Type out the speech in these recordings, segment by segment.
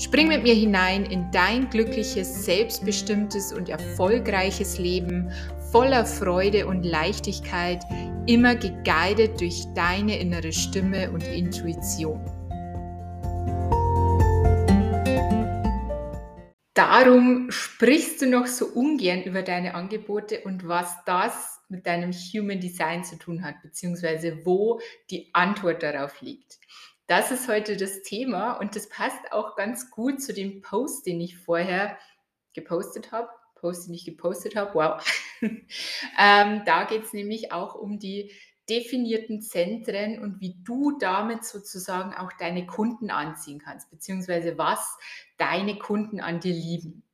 Spring mit mir hinein in dein glückliches, selbstbestimmtes und erfolgreiches Leben voller Freude und Leichtigkeit, immer geguidet durch deine innere Stimme und Intuition. Darum sprichst du noch so ungern über deine Angebote und was das mit deinem Human Design zu tun hat, beziehungsweise wo die Antwort darauf liegt. Das ist heute das Thema und das passt auch ganz gut zu dem Post, den ich vorher gepostet habe. Post, den ich gepostet habe, wow. ähm, da geht es nämlich auch um die definierten Zentren und wie du damit sozusagen auch deine Kunden anziehen kannst, beziehungsweise was deine Kunden an dir lieben.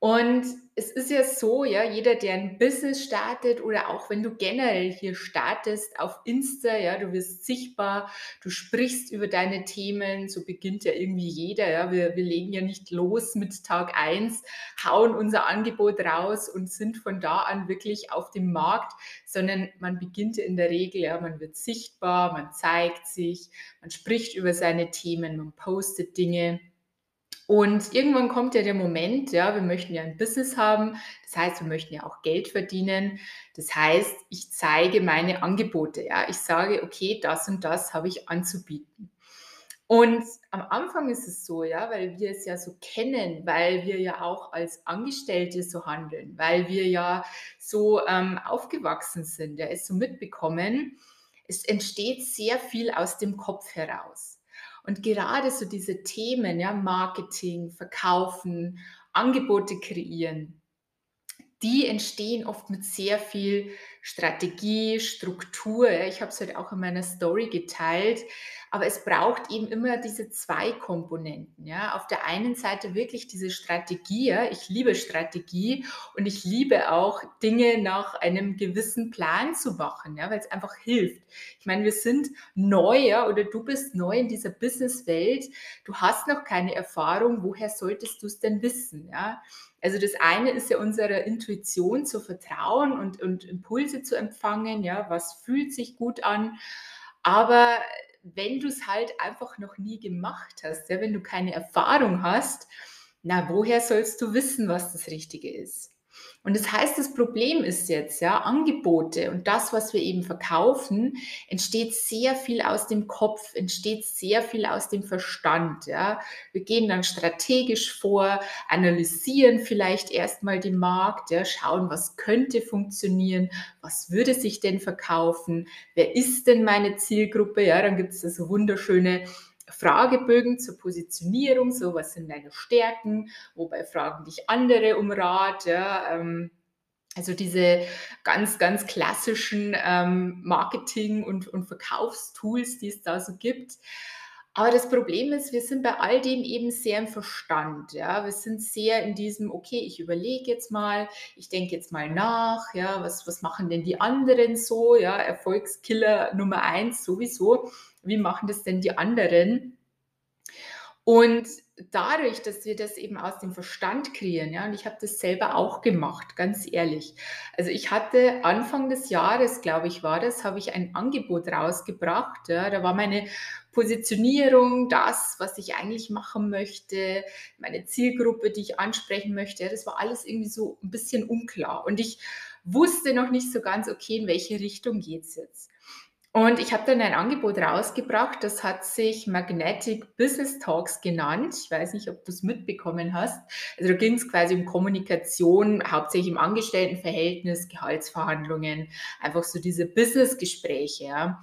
Und es ist ja so, ja, jeder, der ein Business startet oder auch wenn du generell hier startest auf Insta, ja, du wirst sichtbar, du sprichst über deine Themen, so beginnt ja irgendwie jeder, ja, wir, wir legen ja nicht los mit Tag 1, hauen unser Angebot raus und sind von da an wirklich auf dem Markt, sondern man beginnt in der Regel, ja, man wird sichtbar, man zeigt sich, man spricht über seine Themen, man postet Dinge und irgendwann kommt ja der Moment, ja, wir möchten ja ein Business haben, das heißt, wir möchten ja auch Geld verdienen. Das heißt, ich zeige meine Angebote, ja, ich sage, okay, das und das habe ich anzubieten. Und am Anfang ist es so, ja, weil wir es ja so kennen, weil wir ja auch als Angestellte so handeln, weil wir ja so ähm, aufgewachsen sind, ja, es so mitbekommen. Es entsteht sehr viel aus dem Kopf heraus. Und gerade so diese Themen, ja, Marketing, Verkaufen, Angebote kreieren, die entstehen oft mit sehr viel Strategie, Struktur. Ich habe es heute auch in meiner Story geteilt. Aber es braucht eben immer diese zwei Komponenten. Ja? Auf der einen Seite wirklich diese Strategie. Ich liebe Strategie und ich liebe auch Dinge nach einem gewissen Plan zu machen, ja? weil es einfach hilft. Ich meine, wir sind neu ja? oder du bist neu in dieser Businesswelt. Du hast noch keine Erfahrung. Woher solltest du es denn wissen? Ja? Also das eine ist ja unserer Intuition zu vertrauen und, und Impulse zu empfangen. Ja, was fühlt sich gut an? Aber wenn du es halt einfach noch nie gemacht hast, ja, wenn du keine Erfahrung hast, na, woher sollst du wissen, was das Richtige ist? Und das heißt, das Problem ist jetzt, ja, Angebote und das, was wir eben verkaufen, entsteht sehr viel aus dem Kopf, entsteht sehr viel aus dem Verstand, ja. Wir gehen dann strategisch vor, analysieren vielleicht erstmal den Markt, ja, schauen, was könnte funktionieren, was würde sich denn verkaufen, wer ist denn meine Zielgruppe, ja, dann gibt es da so wunderschöne Fragebögen zur Positionierung, so was sind deine Stärken, wobei fragen dich andere um Rat, ja, ähm, also diese ganz, ganz klassischen ähm, Marketing- und, und Verkaufstools, die es da so gibt. Aber das Problem ist, wir sind bei all dem eben sehr im Verstand. Ja? Wir sind sehr in diesem, okay, ich überlege jetzt mal, ich denke jetzt mal nach, ja, was, was machen denn die anderen so? Ja, Erfolgskiller Nummer eins sowieso. Wie machen das denn die anderen? Und dadurch, dass wir das eben aus dem Verstand kreieren, ja, und ich habe das selber auch gemacht, ganz ehrlich. Also ich hatte Anfang des Jahres, glaube ich, war das, habe ich ein Angebot rausgebracht. Ja, da war meine Positionierung, das, was ich eigentlich machen möchte, meine Zielgruppe, die ich ansprechen möchte, das war alles irgendwie so ein bisschen unklar. Und ich wusste noch nicht so ganz, okay, in welche Richtung geht es jetzt. Und ich habe dann ein Angebot rausgebracht, das hat sich Magnetic Business Talks genannt. Ich weiß nicht, ob du es mitbekommen hast. Also da ging es quasi um Kommunikation, hauptsächlich im Angestelltenverhältnis, Gehaltsverhandlungen, einfach so diese Business-Gespräche. Ja.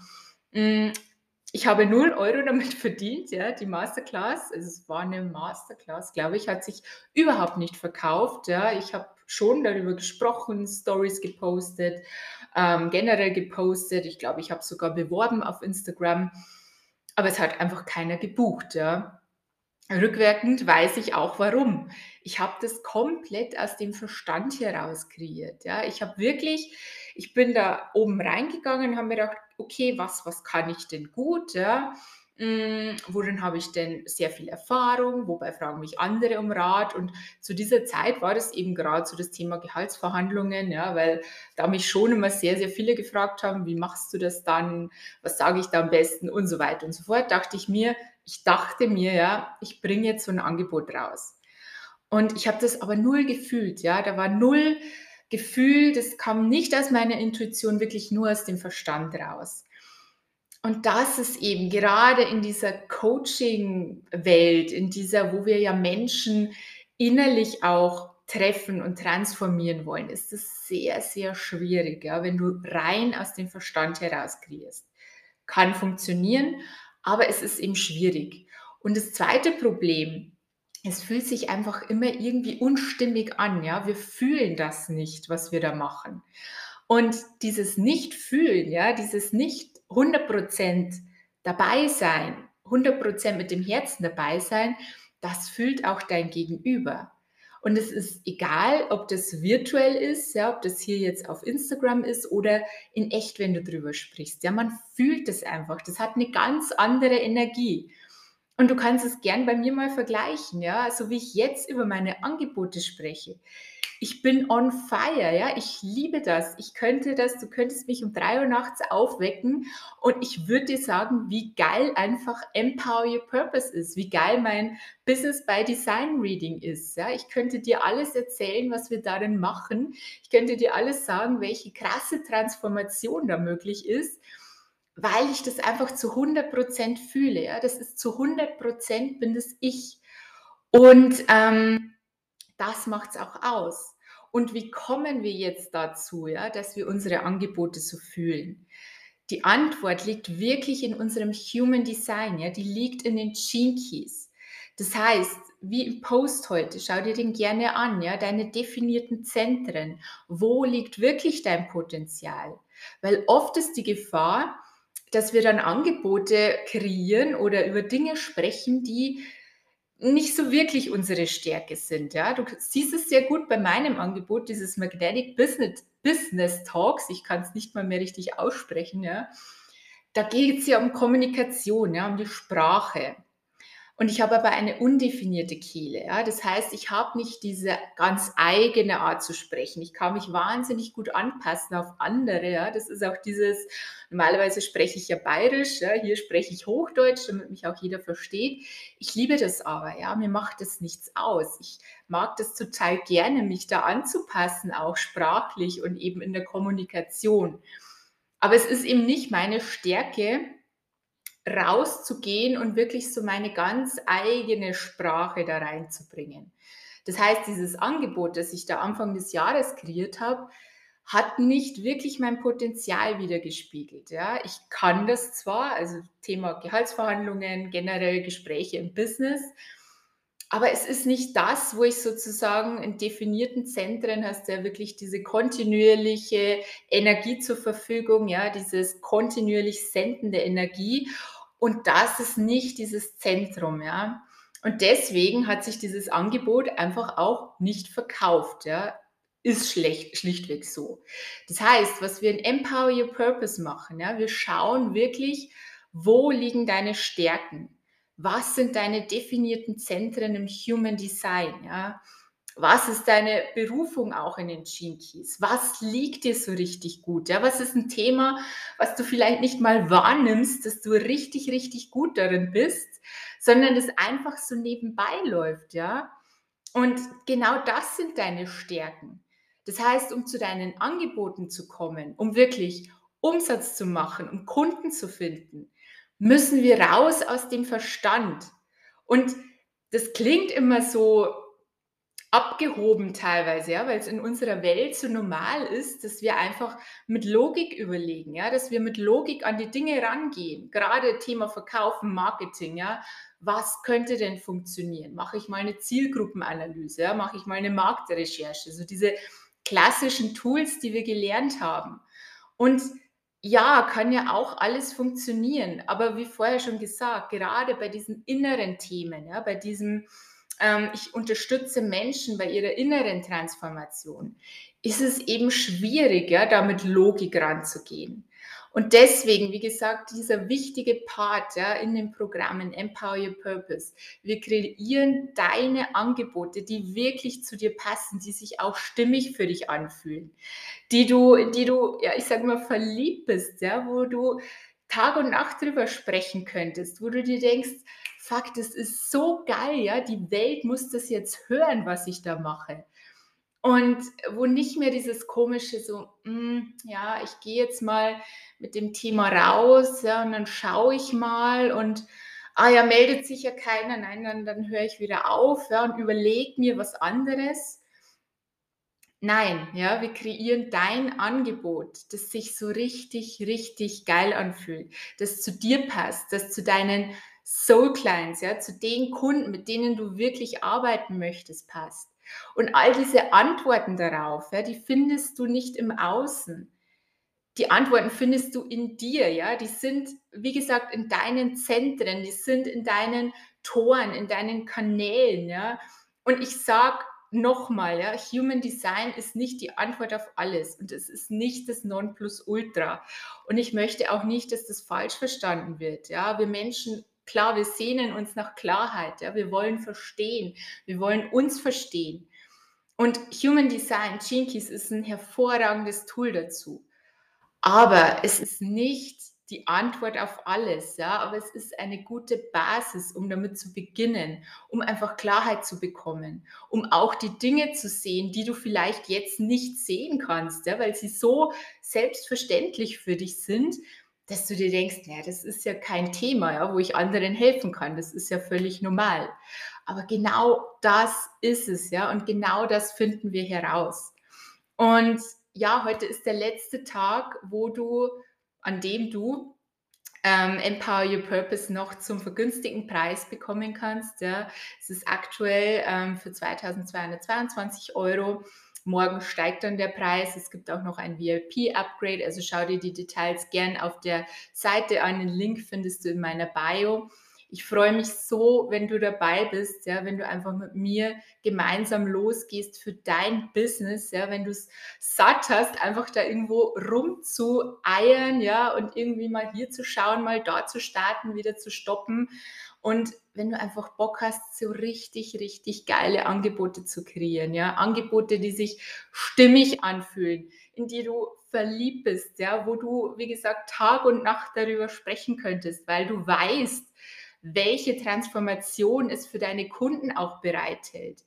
Ich habe 0 Euro damit verdient, ja, die Masterclass. Also es war eine Masterclass, glaube ich, hat sich überhaupt nicht verkauft. Ja. Ich habe schon darüber gesprochen, Stories gepostet, ähm, generell gepostet. Ich glaube, ich habe sogar beworben auf Instagram, aber es hat einfach keiner gebucht. Ja. Rückwirkend weiß ich auch warum. Ich habe das komplett aus dem Verstand heraus kreiert, ja. Ich habe wirklich ich bin da oben reingegangen und habe mir gedacht: „Okay, was was kann ich denn gut, ja? Hm, worin habe ich denn sehr viel Erfahrung? Wobei fragen mich andere um Rat?“ Und zu dieser Zeit war das eben grad so das Thema Gehaltsverhandlungen, ja, weil da mich schon immer sehr, sehr viele gefragt haben: „Wie machst du das dann? Was sage ich da am besten?“ und so weiter und so fort. Dachte ich mir ich dachte mir, ja, ich bringe jetzt so 'n Angebot raus. Und ich habe das aber null gefühlt, ja. Da war null Gefühl, das kam nicht aus meiner Intuition, wirklich nur aus dem Verstand raus. Und das ist eben gerade in dieser Coaching-Welt, in dieser wo wir ja Menschen innerlich auch treffen und transformieren wollen, ist es sehr, sehr schwierig, ja, wenn du rein aus dem Verstand heraus kreierst. Kann funktionieren, aber es ist eben schwierig. Und das 2. Problem, es fühlt sich einfach immer irgendwie unstimmig an, ja? Wir fühlen das nicht, was wir da machen. Und dieses Nicht-Fühlen, ja, dieses nicht 100 % dabei sein, 100 % mit dem Herzen dabei sein, das fühlt auch dein Gegenüber. Und es ist egal, ob das virtuell ist, ja, ob das hier jetzt auf Instagram ist oder in echt, wenn du drüber sprichst. Ja, man fühlt es einfach. Das hat 'ne ganz andere Energie. Und du kannst es gern bei mir mal vergleichen, ja, so wie ich jetzt über meine Angebote spreche. Ich bin on fire, ja, ich liebe das. Ich könnte das du könntest mich um 3:00 nachts aufwecken und ich würde dir sagen, wie geil einfach Empower Your Purpose ist, wie geil mein Business by Design Reading ist, ja. Ich könnte dir alles erzählen, was wir darin machen. Ich könnte dir alles sagen, welche krasse Transformation da möglich ist, weil ich das einfach zu 100 % fühle, ja. Das ist zu 100 % bin das ich. Und, ähm, das macht's auch aus. Und wie kommen wir jetzt dazu, ja, dass wir unsere Angebote so fühlen? Die Antwort liegt wirklich in unserem Human Design, ja, die liegt in den Gene Keys. Das heißt, wie im Post heute, schau dir den gerne an, ja, deine definierten Zentren. Wo liegt wirklich dein Potenzial? Weil oft ist die Gefahr, dass wir dann Angebote kreieren oder über Dinge sprechen, die nicht so wirklich unsere Stärke sind, ja. Du siehst es sehr gut bei meinem Angebot, dieses Magnetic Business Business Talks. Ich kann's nicht mal mehr richtig aussprechen, ja. Da geht's ja um Kommunikation, ja, um die Sprache. Und ich habe aber eine undefinierte Kehle, ja. Das heißt, ich habe nicht diese ganz eigene Art zu sprechen. Ich kann mich wahnsinnig gut anpassen auf andere, ja. Das ist auch dieses normalerweise spreche ich ja Bayerisch, ja, hier spreche ich Hochdeutsch, damit mich auch jeder versteht. Ich liebe das aber, ja, mir macht das nichts aus. Ich mag das total gerne, mich da anzupassen, auch sprachlich und eben in der Kommunikation. Aber es ist eben nicht meine Stärke, rauszugehen und wirklich so meine ganz eigene Sprache da reinzubringen. Das heißt, dieses Angebot, das ich da Anfang des Jahres kreiert habe, hat nicht wirklich mein Potenzial widergespiegelt, ja. Ich kann das zwar, also Thema Gehaltsverhandlungen, generell Gespräche im Business, aber es ist nicht das, wo ich sozusagen in definierten Zentren hast ja wirklich diese kontinuierliche Energie zur Verfügung, ja, dieses kontinuierlich sendende Energie und das ist nicht dieses Zentrum, ja. Und deswegen hat sich dieses Angebot einfach auch nicht verkauft, ja. Ist schlecht schlichtweg so. Das heißt, was wir in Empower Your Purpose machen, ja, wir schauen wirklich, wo liegen deine Stärken? Was sind deine definierten Zentren im Human Design, ja? Was ist deine Berufung auch in den Gene Keys? Was liegt dir so richtig gut, ja? Was ist 'n Thema, was du vielleicht nicht mal wahrnimmst, dass du richtig, richtig gut darin bist, sondern das einfach so nebenbei läuft, ja? Und genau das sind deine Stärken. Das heißt, um zu deinen Angeboten zu kommen, um wirklich Umsatz zu machen, um Kunden zu finden, müssen wir raus aus dem Verstand. Und das klingt immer so abgehoben teilweise, ja, weil's in unserer Welt so normal ist, dass wir einfach mit Logik überlegen, ja, dass wir mit Logik an die Dinge rangehen. Gerade Thema Verkaufen, Marketing, ja. Was könnte denn funktionieren? Mache ich mal 'ne Zielgruppenanalyse, ja? Mache ich mal 'ne Marktrecherche? So diese klassischen Tools, die wir gelernt haben. Und ja, kann ja auch alles funktionieren, aber wie vorher schon gesagt, gerade bei diesen inneren Themen, ja, bei diesem, ich unterstütze Menschen bei ihrer inneren Transformation, ist es eben schwierig, ja, da mit Logik ranzugehen. Und deswegen, wie gesagt, dieser wichtige Part ja, in den Programmen Empower Your Purpose. Wir kreieren deine Angebote, die wirklich zu dir passen, die sich auch stimmig für dich anfühlen, die du, die du, ja, ich sage mal, verliebt bist, ja, wo du Tag und Nacht drüber sprechen könntest, wo du dir denkst, fuck, das ist so geil, ja, die Welt muss das jetzt hören, was ich da mache. Und wo nicht mehr dieses komische so, hm, ja, ich gehe jetzt mal mit dem Thema raus, ja, und dann schaue ich mal und ah ja, meldet sich ja keiner, nein, dann, dann höre ich wieder auf, ja, und überlege mir was anderes. Nein, ja, wir kreieren dein Angebot, das sich so richtig, richtig geil anfühlt, das zu dir passt, das zu deinen Soul Clients, ja, zu den Kunden, mit denen du wirklich arbeiten möchtest, passt. Und all diese Antworten darauf, ja, die findest du nicht im Außen. Die Antworten findest du in dir, ja. Die sind, wie gesagt, in deinen Zentren, die sind in deinen Toren, in deinen Kanälen, ja. Und ich sage nochmal, ja, Human Design ist nicht die Antwort auf alles und es ist nicht das Nonplusultra. Und ich möchte auch nicht, dass das falsch verstanden wird. Ja, wir Menschen Klar, wir sehnen uns nach Klarheit, ja, wir wollen verstehen, wir wollen uns verstehen. Und Human Design, Jinkies, ist ein hervorragendes Tool dazu. Aber es ist nicht die Antwort auf alles, ja, aber es ist eine gute Basis, um damit zu beginnen, um einfach Klarheit zu bekommen, um auch die Dinge zu sehen, die du vielleicht jetzt nicht sehen kannst, ja, weil sie so selbstverständlich für dich sind, dass du dir denkst, ja, das ist ja kein Thema, ja, wo ich anderen helfen kann. Das ist ja völlig normal. Aber genau das ist es, ja, und genau das finden wir heraus. Und ja, heute ist der letzte Tag, wo du, an dem du ähm, Empower Your Purpose noch zum vergünstigten Preis bekommen kannst. Ja. Es ist aktuell ähm, für 2222 Euro Morgen steigt dann der Preis. Es gibt auch noch ein VIP-Upgrade. Also schau dir die Details gern auf der Seite an. Den Link findest du in meiner Bio. Ich freue mich so, wenn du dabei bist, ja, wenn du einfach mit mir gemeinsam losgehst für dein Business, ja, wenn du es satt hast, einfach da irgendwo rumzueiern, ja, und irgendwie mal hier zu schauen, mal dort zu starten, wieder zu stoppen. Und wenn du einfach Bock hast, so richtig, richtig geile Angebote zu kreieren, ja, Angebote, die sich stimmig anfühlen, in die du verliebt bist, ja, wo du, wie gesagt, Tag und Nacht darüber sprechen könntest, weil du weißt, welche Transformation es für deine Kunden auch bereithält.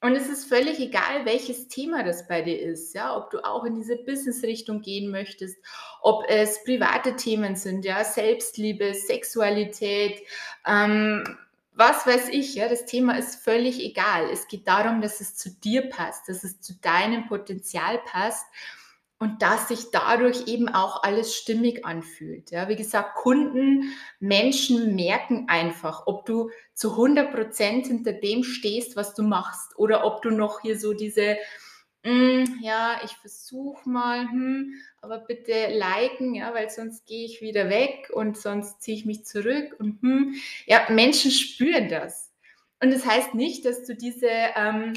Und es ist völlig egal, welches Thema das bei dir ist, ja, ob du auch in diese Business-Richtung gehen möchtest, ob es private Themen sind, ja, Selbstliebe, Sexualität, ähm, was weiß ich, ja, das Thema ist völlig egal. Es geht darum, dass es zu dir passt, dass es zu deinem Potenzial passt und dass sich dadurch eben auch alles stimmig anfühlt. Ja, wie gesagt, Kunden, Menschen merken einfach, ob du zu 100 Prozent hinter dem stehst, was du machst, oder ob du noch hier so diese, mm, ja, ich versuche mal, hm, aber bitte liken, ja, weil sonst gehe ich wieder weg und sonst ziehe ich mich zurück und hm, ja, Menschen spüren das. Und das heißt nicht, dass du diese ähm,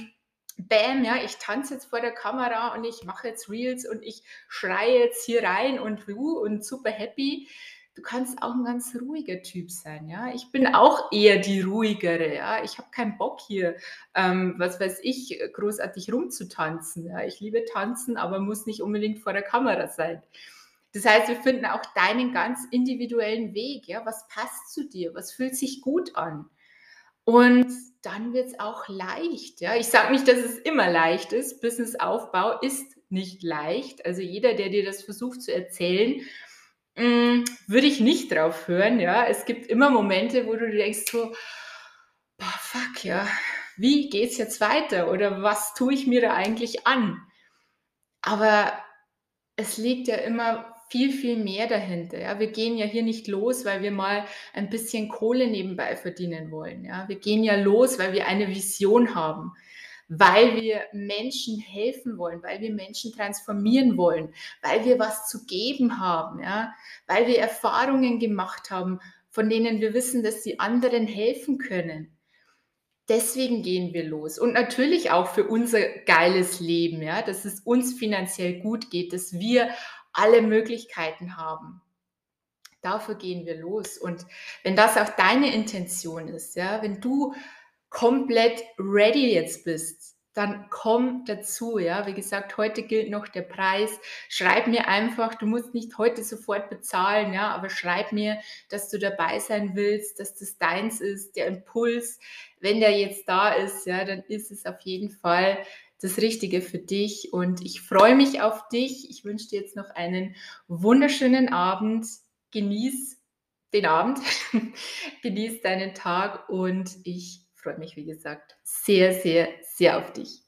Bam, ja, ich tanze jetzt vor der Kamera und ich mache jetzt Reels und ich schreie jetzt hier rein und uh, und super happy. Du kannst auch ein ganz ruhiger Typ sein, ja. Ich bin auch eher die ruhigere, ja. Ich habe keinen Bock hier, ähm, was weiß ich, großartig rumzutanzen. Ja. Ich liebe tanzen, aber muss nicht unbedingt vor der Kamera sein. Das heißt, wir finden auch deinen ganz individuellen Weg, ja. Was passt zu dir? Was fühlt sich gut an? Und dann wird es auch leicht. Ja? Ich sage nicht, dass es immer leicht ist. Businessaufbau ist nicht leicht. Also jeder, der dir das versucht zu erzählen, mm, würde ich nicht drauf hören. Ja? Es gibt immer Momente, wo du denkst so, boah, fuck, ja, wie geht es jetzt weiter? Oder was tue ich mir da eigentlich an? Aber es liegt ja immer viel, viel mehr dahinter. Ja. Wir gehen ja hier nicht los, weil wir mal ein bisschen Kohle nebenbei verdienen wollen. Ja. Wir gehen ja los, weil wir eine Vision haben, weil wir Menschen helfen wollen, weil wir Menschen transformieren wollen, weil wir was zu geben haben, ja, weil wir Erfahrungen gemacht haben, von denen wir wissen, dass sie anderen helfen können. Deswegen gehen wir los. Und natürlich auch für unser geiles Leben, ja, dass es uns finanziell gut geht, dass wir alle Möglichkeiten haben. Dafür gehen wir los. Und wenn das auch deine Intention ist, ja, wenn du komplett ready jetzt bist, dann komm dazu, ja. Wie gesagt, heute gilt noch der Preis. Schreib mir einfach, du musst nicht heute sofort bezahlen, ja, aber schreib mir, dass du dabei sein willst, dass das deins ist, der Impuls. Wenn der jetzt da ist, ja, dann ist es auf jeden Fall das Richtige für dich und ich freue mich auf dich. Ich wünsche dir jetzt noch einen wunderschönen Abend. Genieß den Abend, genieß deinen Tag und ich freue mich, wie gesagt, sehr, sehr, sehr auf dich.